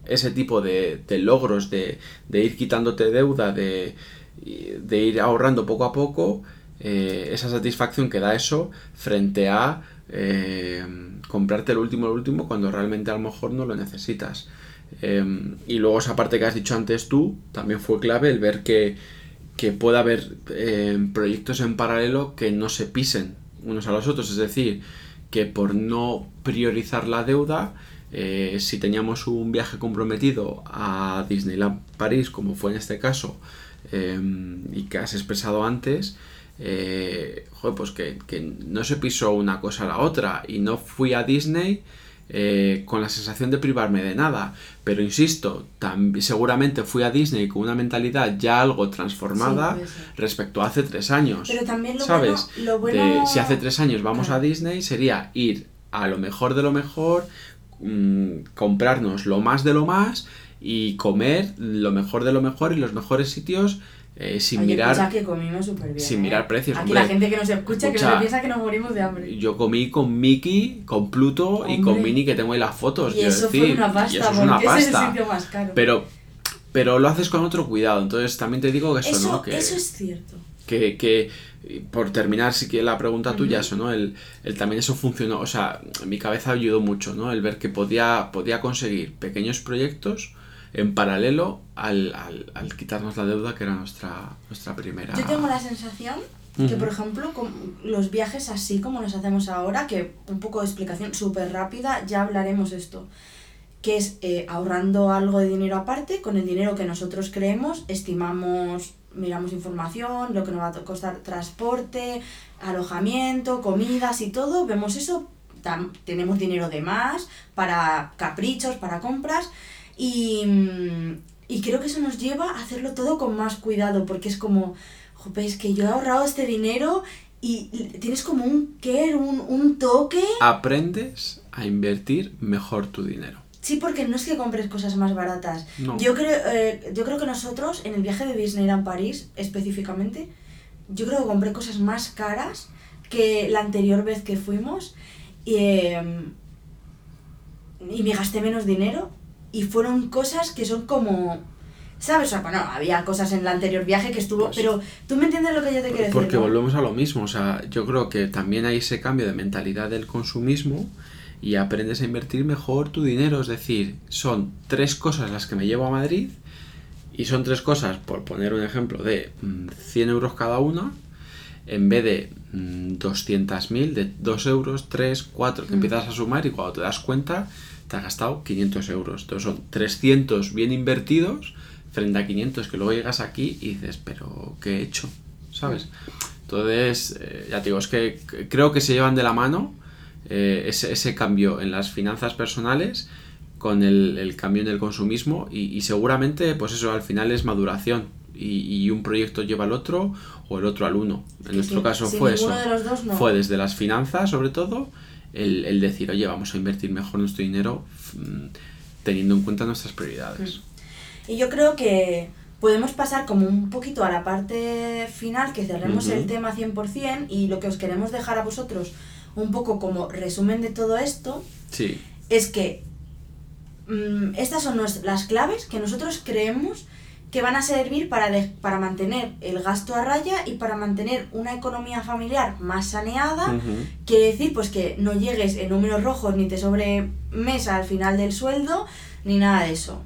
ese tipo de, logros, de, ir quitándote deuda, de, ir ahorrando poco a poco, eh, esa satisfacción que da eso frente a eh, comprarte el último, el último, cuando realmente a lo mejor no lo necesitas. Em, y luego esa parte que has dicho antes tú, también fue clave el ver que, que puede haber em, proyectos en paralelo que no se pisen unos a los otros. Es decir, que por no priorizar la deuda, eh, si teníamos un viaje comprometido a Disneyland París, como fue en este caso, em, y que has expresado antes, eh, pues que, que, no se pisó una cosa a la otra y no fui a Disney eh, con la sensación de privarme de nada. Pero insisto, seguramente fui a Disney con una mentalidad ya algo transformada respecto a hace tres años. Pero también lo ¿Sabes? Bueno, si hace tres años vamos a Disney, sería ir a lo mejor de lo mejor, mm, comprarnos lo más de lo más y comer lo mejor de lo mejor y los mejores sitios eh, sin mirar que comimos bien, sin mirar ¿eh? precios aquí la gente que nos escucha, que no piensa que nos morimos de hambre. yo comí con Mickey con Pluto y con Minnie que tengo ahí las fotos y eso fue una pasta eso es una pasta es el sitio más caro. Pero pero lo haces con otro cuidado entonces también te digo que eso, ¿no? que, eso es cierto. que, que por terminar si que la pregunta tuya eso no el, el, también eso funcionó o sea en mi cabeza ayudó mucho no el ver que podía podía conseguir pequeños proyectos en paralelo al, al, quitarnos la deuda que era nuestra, nuestra primera. Yo tengo la sensación que, por ejemplo, con los viajes así como los hacemos ahora, que un poco de explicación súper rápida, ya hablaremos esto, que es eh, ahorrando algo de dinero aparte, con el dinero que nosotros creemos, estimamos, miramos información, lo que nos va a costar transporte, alojamiento, comidas y todo, vemos eso, tenemos dinero de más para caprichos, para compras y, y creo que eso nos lleva a hacerlo todo con más cuidado, porque es como es que yo he ahorrado este dinero y tienes como un qué, un, un toque. Aprendes a invertir mejor tu dinero. Sí, porque no es que compres cosas más baratas. Yo, creo, eh, yo creo que nosotros, en el viaje de Disneyland París específicamente, yo creo que compré cosas más caras que la anterior vez que fuimos y, em, y me gasté menos dinero y fueron cosas que son como ¿Sabes? O sea, bueno, había cosas en el anterior viaje que estuvo, pues pero tú me entiendes lo que yo te quiero decir. Porque volvemos a lo mismo, o sea, yo creo que también hay ese cambio de mentalidad del consumismo y aprendes a invertir mejor tu dinero, es decir, son tres cosas las que me llevo a Madrid y son tres cosas, por poner un ejemplo, de 100 mm, euros cada una, en vez de 200.000, mm, de 2 euros, 3, 4, que mm. empiezas a sumar y cuando te das cuenta te has gastado 500 euros. Entonces son 300 bien invertidos frente a 500 que luego llegas aquí y dices, pero ¿qué he hecho? ¿Sabes? Entonces, eh, ya te digo, es que creo que se llevan de la mano eh, ese, ese, cambio en las finanzas personales con el, el cambio en el consumismo y, seguramente, pues eso, al final es maduración y, un proyecto lleva al otro o el otro al uno. En nuestro caso fue eso. Fue desde las finanzas, sobre todo, el, el, decir, oye, vamos a invertir mejor nuestro dinero mm, teniendo en cuenta nuestras prioridades. Mm. Y yo creo que podemos pasar como un poquito a la parte final, que cerremos el tema 100% y lo que os queremos dejar a vosotros un poco como resumen de todo esto sí. es que mm, estas son las claves que nosotros creemos que van a servir para, para mantener el gasto a raya y para mantener una economía familiar más saneada. Quiere decir pues que no llegues en números rojos ni te sobre mesa al final del sueldo ni nada de eso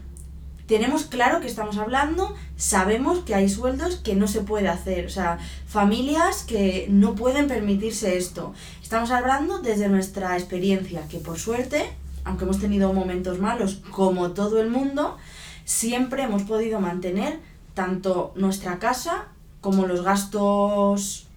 tenemos claro que estamos hablando, sabemos que hay sueldos que no se puede hacer, o sea, familias que no pueden permitirse esto. Estamos hablando desde nuestra experiencia, que por suerte, aunque hemos tenido momentos malos como todo el mundo, siempre hemos podido mantener tanto nuestra casa como los gastos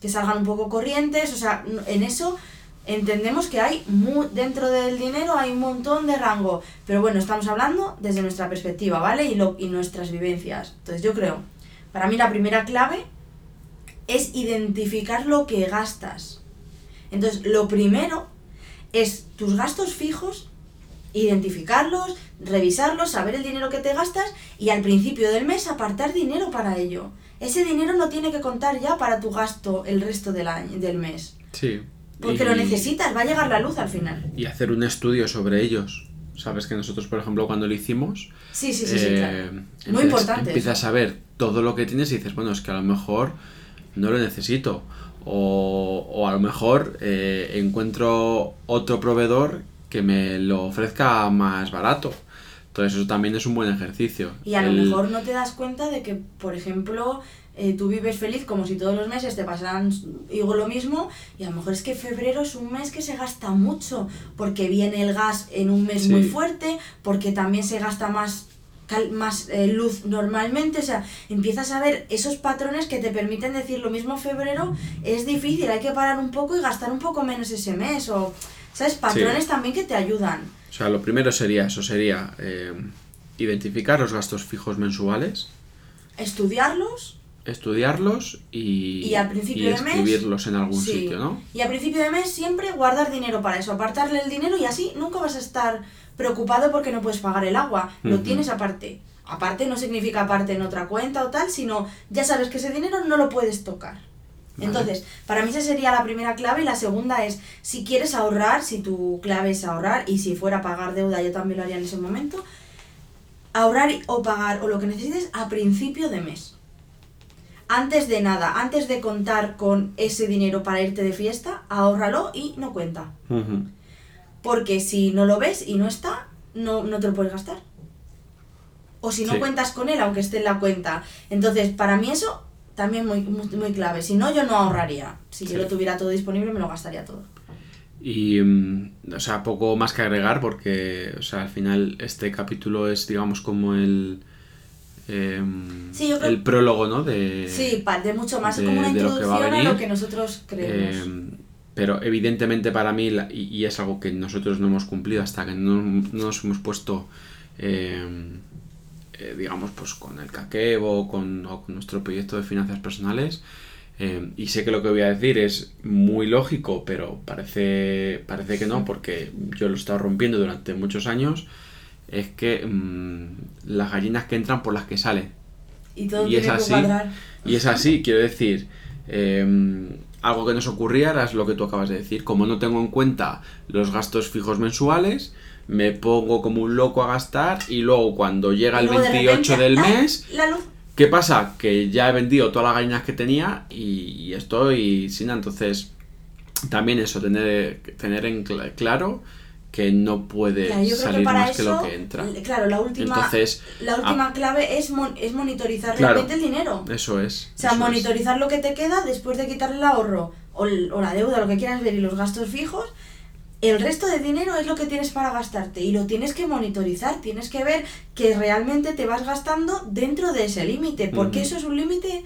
que salgan un poco corrientes, o sea, en eso entendemos que hay dentro del dinero hay un montón de rango, pero bueno, estamos hablando desde nuestra perspectiva, ¿vale? Y, lo, y nuestras vivencias. Entonces yo creo, para mí la primera clave es identificar lo que gastas. Entonces, lo primero es tus gastos fijos, identificarlos, revisarlos, saber el dinero que te gastas y al principio del mes apartar dinero para ello. Ese dinero no tiene que contar ya para tu gasto el resto del año, del mes. Sí. Porque lo necesitas, va a llegar la luz al final. Y hacer un estudio sobre ellos. Sabes que nosotros, por ejemplo, cuando lo hicimos. Sí, sí, sí, sí eh, Muy importante. Empiezas a ver todo lo que tienes y dices, bueno, es que a lo mejor no lo necesito. O, o a lo mejor eh, encuentro otro proveedor que me lo ofrezca más barato. Entonces eso también es un buen ejercicio. Y a lo mejor no te das cuenta de que, por ejemplo, eh, tú vives feliz como si todos los meses te pasaran digo, lo mismo y a lo mejor es que febrero es un mes que se gasta mucho porque viene el gas en un mes muy fuerte, porque también se gasta más más eh, luz normalmente, o sea, empiezas a ver esos patrones que te permiten decir lo mismo febrero es difícil, hay que parar un poco y gastar un poco menos ese mes o, ¿sabes? Patrones también que te ayudan. O sea, lo primero sería eso, sería eh, identificar los gastos fijos mensuales. Estudiarlos estudiarlos y, al principio escribirlos en algún sitio, ¿no? Y a principio de mes siempre guardar dinero para eso, apartarle el dinero y así nunca vas a estar preocupado porque no puedes pagar el agua, lo tienes aparte. Aparte no significa aparte en otra cuenta o tal, sino ya sabes que ese dinero no lo puedes tocar. Entonces, para mí esa sería la primera clave y la segunda es, si quieres ahorrar, si tu clave es ahorrar y si fuera pagar deuda, yo también lo haría en ese momento, ahorrar o pagar o lo que necesites a principio de mes antes de nada, antes de contar con ese dinero para irte de fiesta, ahórralo y no cuenta. Porque si no lo ves y no está, no, no te lo puedes gastar. o si no cuentas con él, aunque esté en la cuenta. Entonces, para mí eso también muy, muy, muy clave. Si no, yo no ahorraría. Si yo lo tuviera todo disponible, me lo gastaría todo. Y, mm, o sea, poco más que agregar porque, o sea, al final este capítulo es, digamos, como el... Em, el prólogo, ¿no? De, sí, de mucho más, es como una introducción a, lo que nosotros creemos. Em, pero evidentemente para mí, y, es algo que nosotros no hemos cumplido hasta que no, nos hemos puesto, em, eh, digamos, pues con el Kakebo con, o con nuestro proyecto de finanzas personales, Em, y sé que lo que voy a decir es muy lógico, pero parece, parece que no, porque yo lo he estado rompiendo durante muchos años. Es que mm, las gallinas que entran por las que salen. Y todo y es así. y es así, quiero decir. Em, algo que nos ocurría era lo que tú acabas de decir. Como no tengo en cuenta los gastos fijos mensuales, me pongo como un loco a gastar y luego cuando llega el 28 del mes, la luz ¿Qué pasa? Que ya he vendido todas las gallinas que tenía y, estoy sin entonces también eso, tener, tener en claro que no puede salir más que lo que entra. Claro, la última, la última ah. clave es, es monitorizar realmente el dinero. Eso es. O sea, monitorizar lo que te queda después de quitarle el ahorro o, o la deuda, lo que quieras ver y los gastos fijos el resto de dinero es lo que tienes para gastarte y lo tienes que monitorizar, tienes que ver que realmente te vas gastando dentro de ese límite, porque eso es un límite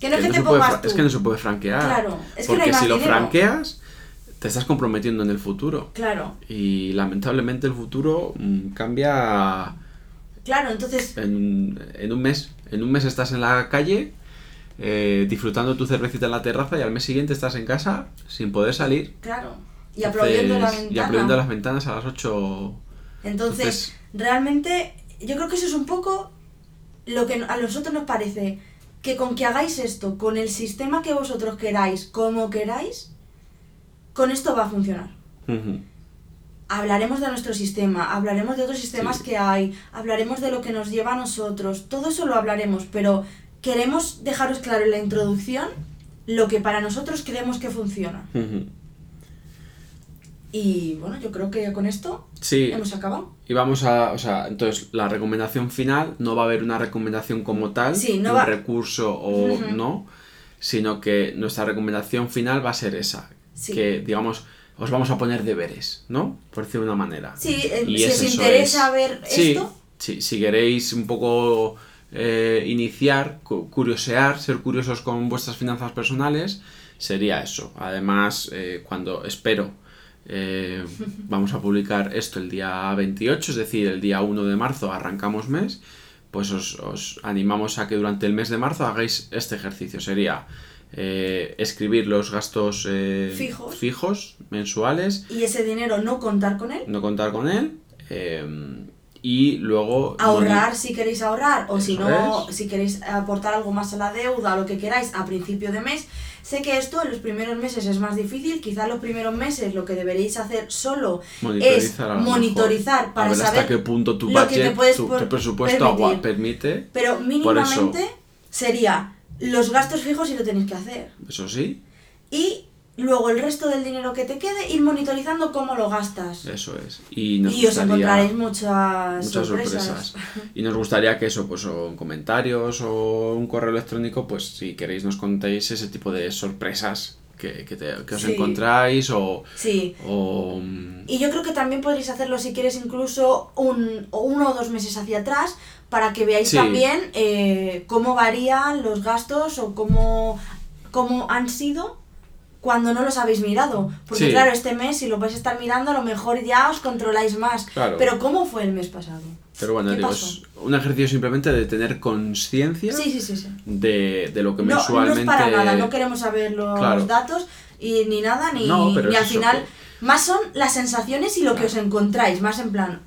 que no es que, te pongas Es que no se puede franquear. Claro, es porque que no hay si lo franqueas, te estás comprometiendo en el futuro. Claro. Y lamentablemente el futuro mm, cambia... Claro, entonces... En, en, un mes. En un mes estás en la calle eh, disfrutando tu cervecita en la terraza y al mes siguiente estás en casa sin poder salir. Claro. Y aplaudiendo. Y las ventanas a las 8. Entonces, realmente, yo creo que eso es un poco lo que a nosotros nos parece. Que con que hagáis esto, con el sistema que vosotros queráis, como queráis, con esto va a funcionar. Hablaremos de nuestro sistema, hablaremos de otros sistemas que hay, hablaremos de lo que nos lleva a nosotros, todo eso lo hablaremos, pero queremos dejaros claro en la introducción lo que para nosotros creemos que funciona. Y bueno, yo creo que con esto hemos acabado. Y vamos a, o sea, entonces la recomendación final no va a haber una recomendación como tal, un recurso o no, sino que nuestra recomendación final va a ser esa, que digamos os vamos a poner deberes, ¿no? Por decirlo de una manera. Sí, si os interesa ver esto. Sí, si queréis un poco eh, iniciar, curiosear, ser curiosos con vuestras finanzas personales, sería eso. Además, eh, cuando espero eh, vamos a publicar esto el día 28, es decir, el día 1 de marzo arrancamos mes, pues os, animamos a que durante el mes de marzo hagáis este ejercicio. Sería eh, escribir los gastos eh, fijos. mensuales. Y ese dinero no contar con él. No contar con él. y luego... Ahorrar si queréis ahorrar o si no, si queréis aportar algo más a la deuda, lo que queráis a principio de mes Sé que esto en los primeros meses es más difícil, quizás los primeros meses lo que deberéis hacer solo es monitorizar para saber hasta qué punto tu, budget, tu, presupuesto permite. Pero mínimamente sería los gastos fijos y lo tenéis que hacer. Eso sí. Y luego el resto del dinero que te quede, ir monitorizando cómo lo gastas. Eso es. Y, os encontraréis muchas, sorpresas. Y nos gustaría que eso, pues o en comentarios o un correo electrónico, pues si queréis nos contéis ese tipo de sorpresas que, que, os encontráis o, sí. o... Y yo creo que también podréis hacerlo si quieres incluso un, uno o dos meses hacia atrás para que veáis también eh, cómo varían los gastos o cómo, cómo han sido cuando no los habéis mirado. Porque claro, este mes, si lo vais a estar mirando, a lo mejor ya os controláis más. Pero ¿cómo fue el mes pasado? Pero bueno, digo, es un ejercicio simplemente de tener conciencia de, de, lo que mensualmente... No, es para nada, no queremos saber los datos y ni nada, ni, ni al final... Más son las sensaciones y lo que os encontráis, más en plan...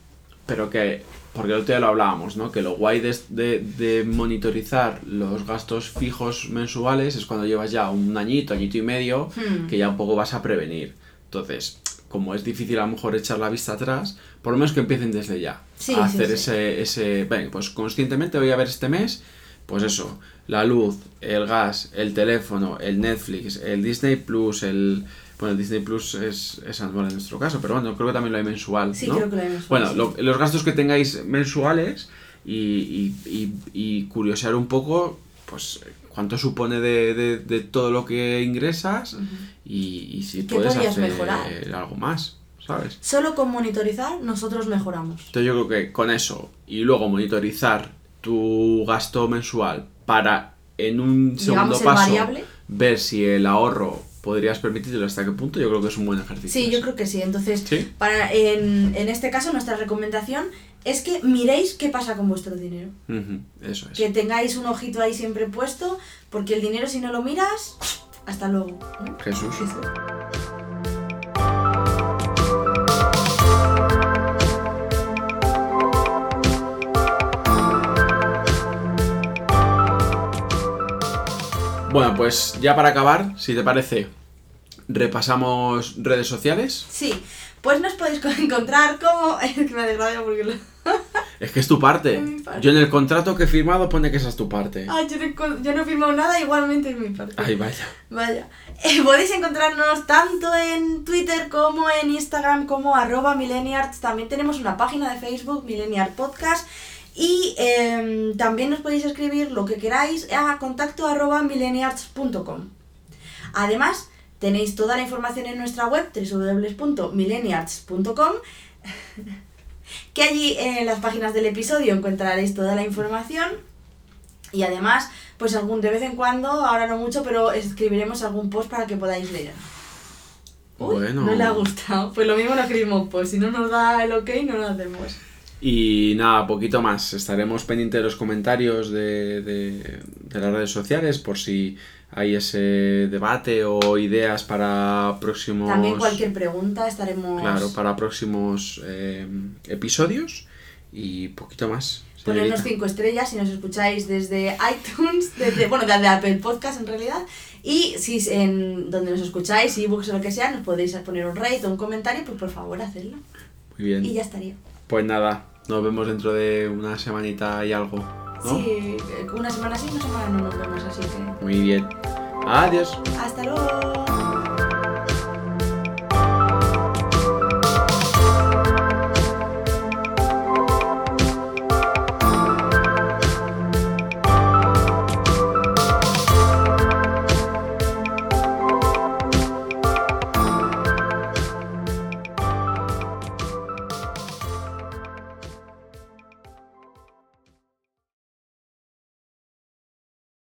Pero que porque el otro día lo hablábamos, ¿no? Que lo guay de, de, monitorizar los gastos fijos mensuales es cuando llevas ya un añito, añito y medio, hmm. que ya un poco vas a prevenir. Entonces, como es difícil a lo mejor echar la vista atrás, por lo menos que empiecen desde ya a hacer ese, ese, bueno, pues conscientemente voy a ver este mes, pues eso, la luz, el gas, el teléfono, el Netflix, el Disney Plus, el bueno, Disney Plus es, es, anual en nuestro caso, pero bueno, creo que también lo hay mensual. Sí, creo que lo hay mensual. Bueno, los gastos que tengáis mensuales y, y, y, curiosear un poco, pues cuánto supone de, de, de todo lo que ingresas y, y, si puedes hacer mejorar? algo más. ¿Sabes? Solo con monitorizar nosotros mejoramos. Entonces yo creo que con eso y luego monitorizar tu gasto mensual para en un segundo paso ver si el ahorro podrías permitirlo hasta qué punto, yo creo que es un buen ejercicio. Sí, yo creo que sí. Entonces, Para, en, en, este caso, nuestra recomendación es que miréis qué pasa con vuestro dinero. Eso es. Que tengáis un ojito ahí siempre puesto, porque el dinero si no lo miras, hasta luego. Jesús. Jesús. Bueno, pues ya para acabar, si te parece, repasamos redes sociales. Sí, pues nos podéis encontrar como... Es que me desgracia porque lo... Es que es tu parte. Yo en el contrato que he firmado pone que esa es tu parte. Ay, yo no, yo no he firmado nada, igualmente es mi parte. Ay, vaya. Vaya. Eh, podéis encontrarnos tanto en Twitter como en Instagram como arroba millenniarts. También tenemos una página de Facebook, Millenniart Podcast. Y em, también nos podéis escribir lo que queráis a contacto arroba millenniarts.com. Además, tenéis toda la información en nuestra web www.millenniarts.com que allí en las páginas del episodio encontraréis toda la información y además, pues algún de vez en cuando, ahora no mucho, pero escribiremos algún post para que podáis leer. bueno. No le ha gustado. Pues lo mismo no escribimos post. Si no nos da el ok, no lo hacemos. Y nada, poquito más. Estaremos pendientes de los comentarios de, de, las redes sociales por si hay ese debate o ideas para próximos... También cualquier pregunta estaremos... Claro, para próximos eh, episodios y poquito más. Ponernos cinco estrellas si nos escucháis desde iTunes, desde, bueno, desde Apple Podcast en realidad. Y si en donde nos escucháis, ebooks o lo que sea, nos podéis poner un rate o un comentario, pues por favor, hacedlo. Muy bien. Y ya estaría. Pues nada, nos vemos dentro de una semanita y algo. ¿no? Sí, una semana sí, una semana no nos vemos, así que. Muy bien. Adiós. Hasta luego.